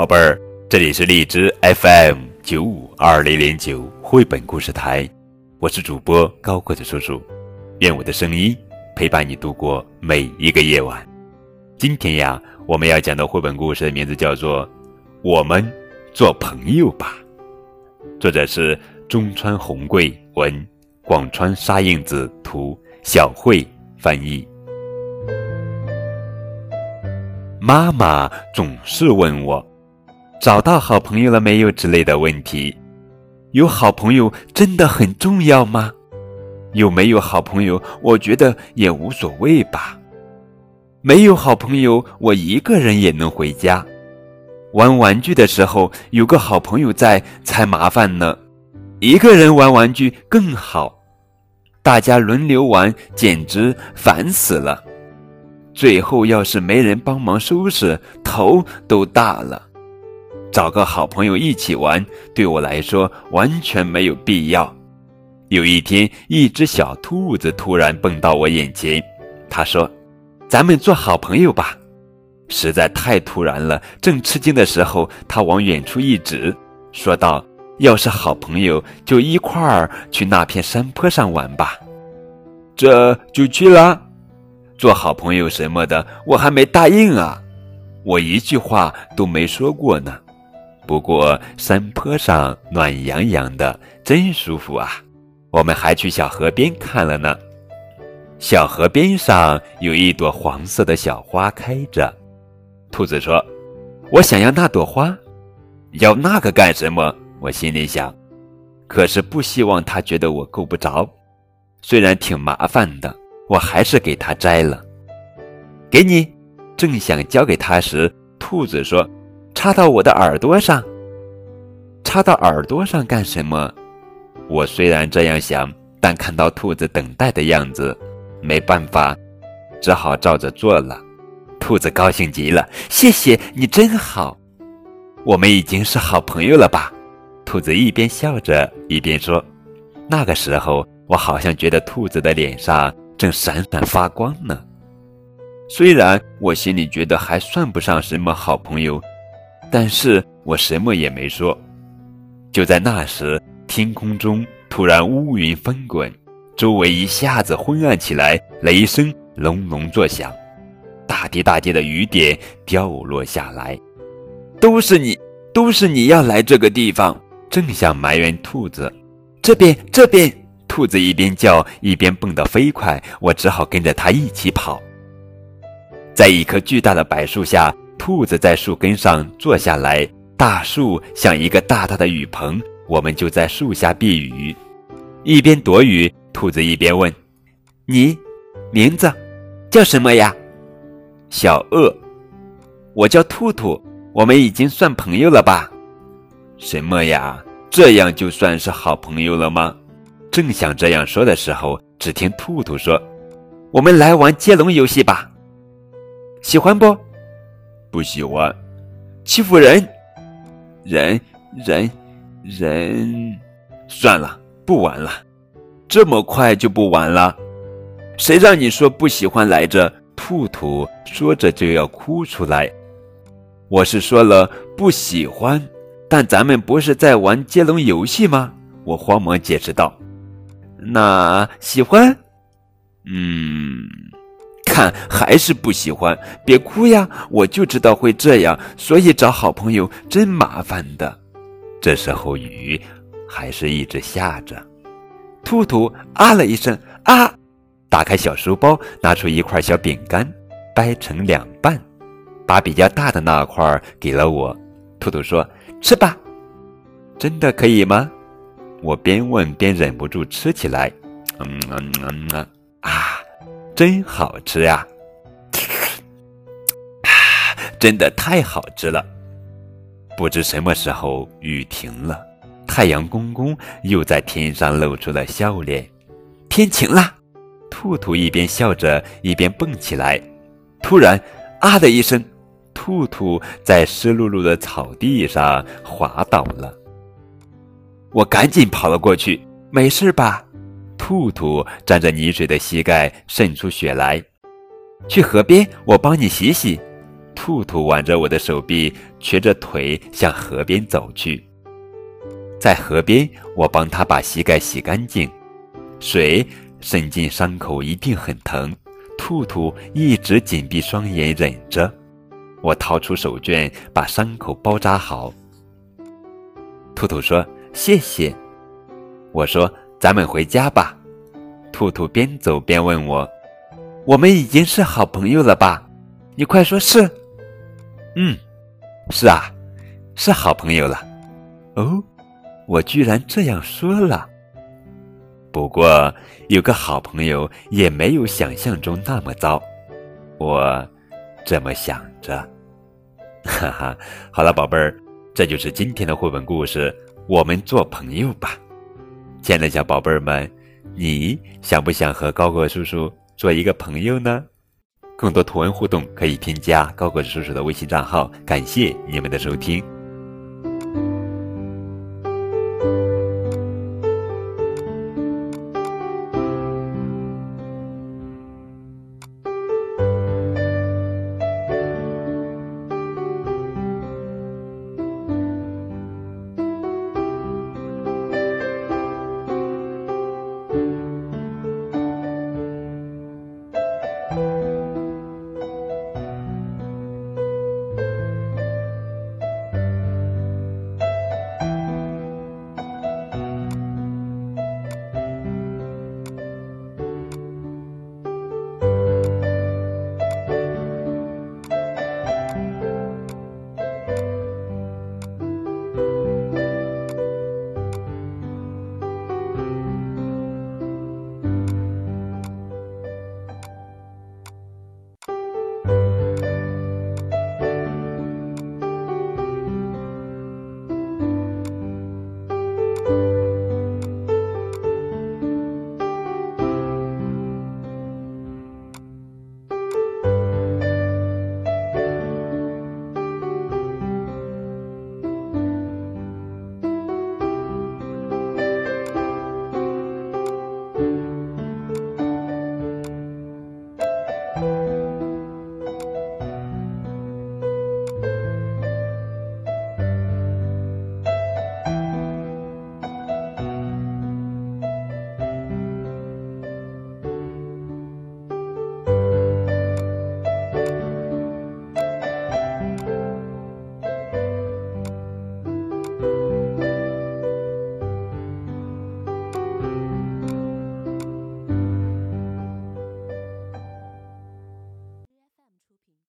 宝贝儿，这里是荔枝 FM 九五二零零九绘本故事台，我是主播高个子叔叔，愿我的声音陪伴你度过每一个夜晚。今天呀，我们要讲的绘本故事的名字叫做《我们做朋友吧》，作者是中川红贵文，广川沙印子图，小慧翻译。妈妈总是问我：“找到好朋友了没有？”之类的问题。有好朋友真的很重要吗？有没有好朋友，我觉得也无所谓吧。没有好朋友，我一个人也能回家。玩玩具的时候，有个好朋友在才麻烦呢。一个人玩玩具更好，大家轮流玩，简直烦死了。最后，要是没人帮忙收拾，头都大了。找个好朋友一起玩，对我来说完全没有必要。有一天，一只小兔子突然蹦到我眼前，他说：“咱们做好朋友吧。”实在太突然了，正吃惊的时候，他往远处一指，说道：“要是好朋友，就一块儿去那片山坡上玩吧。”这就去了。做好朋友什么的，我还没答应啊！我一句话都没说过呢。不过山坡上暖洋洋的，真舒服啊！我们还去小河边看了呢。小河边上有一朵黄色的小花开着。兔子说：“我想要那朵花，要那个干什么？”我心里想，可是不希望他觉得我够不着，虽然挺麻烦的。我还是给它摘了，给你。正想交给他时，兔子说：“插到我的耳朵上。”插到耳朵上干什么？我虽然这样想，但看到兔子等待的样子，没办法，只好照着做了。兔子高兴极了：“谢谢你，真好。我们已经是好朋友了吧？”兔子一边笑着一边说。那个时候，我好像觉得兔子的脸上……正闪闪发光呢。虽然我心里觉得还算不上什么好朋友，但是我什么也没说。就在那时，天空中突然乌云翻滚，周围一下子昏暗起来，雷声隆隆作响，大滴大滴的雨点掉落下来。都是你，都是你要来这个地方，正想埋怨兔子，这边，这边。兔子一边叫一边蹦得飞快，我只好跟着它一起跑。在一棵巨大的柏树下，兔子在树根上坐下来，大树像一个大大的雨棚，我们就在树下避雨。一边躲雨，兔子一边问：“你名字叫什么呀？”“小鳄。”“我叫兔兔。”“我们已经算朋友了吧？”“什么呀？这样就算是好朋友了吗？”正想这样说的时候，只听兔兔说：“我们来玩接龙游戏吧，喜欢不？不喜欢，欺负人，人，人，人，算了，不玩了。这么快就不玩了？谁让你说不喜欢来着？”兔兔说着就要哭出来。我是说了不喜欢，但咱们不是在玩接龙游戏吗？我慌忙解释道。那喜欢，嗯，看还是不喜欢。别哭呀，我就知道会这样，所以找好朋友真麻烦的。这时候雨还是一直下着。兔兔啊了一声啊，打开小书包，拿出一块小饼干，掰成两半，把比较大的那块给了我。兔兔说：“吃吧，真的可以吗？”我边问边忍不住吃起来，嗯嗯嗯啊，真好吃呀！啊，真的太好吃了。不知什么时候雨停了，太阳公公又在天上露出了笑脸。天晴了，兔兔一边笑着一边蹦起来。突然，啊的一声，兔兔在湿漉漉的草地上滑倒了。我赶紧跑了过去，没事吧？兔兔沾着泥水的膝盖渗出血来。去河边，我帮你洗洗。兔兔挽着我的手臂，瘸着腿向河边走去。在河边，我帮他把膝盖洗干净，水渗进伤口一定很疼。兔兔一直紧闭双眼忍着。我掏出手绢，把伤口包扎好。兔兔说：“谢谢。”我说：“咱们回家吧。”兔兔边走边问我：“我们已经是好朋友了吧？”你快说是。嗯，是啊，是好朋友了。哦，我居然这样说了。不过有个好朋友也没有想象中那么糟，我这么想着。哈哈，好了，宝贝儿，这就是今天的绘本故事。我们做朋友吧，亲爱的小宝贝儿们，你想不想和高果叔叔做一个朋友呢？更多图文互动可以添加高果叔叔的微信账号。感谢你们的收听。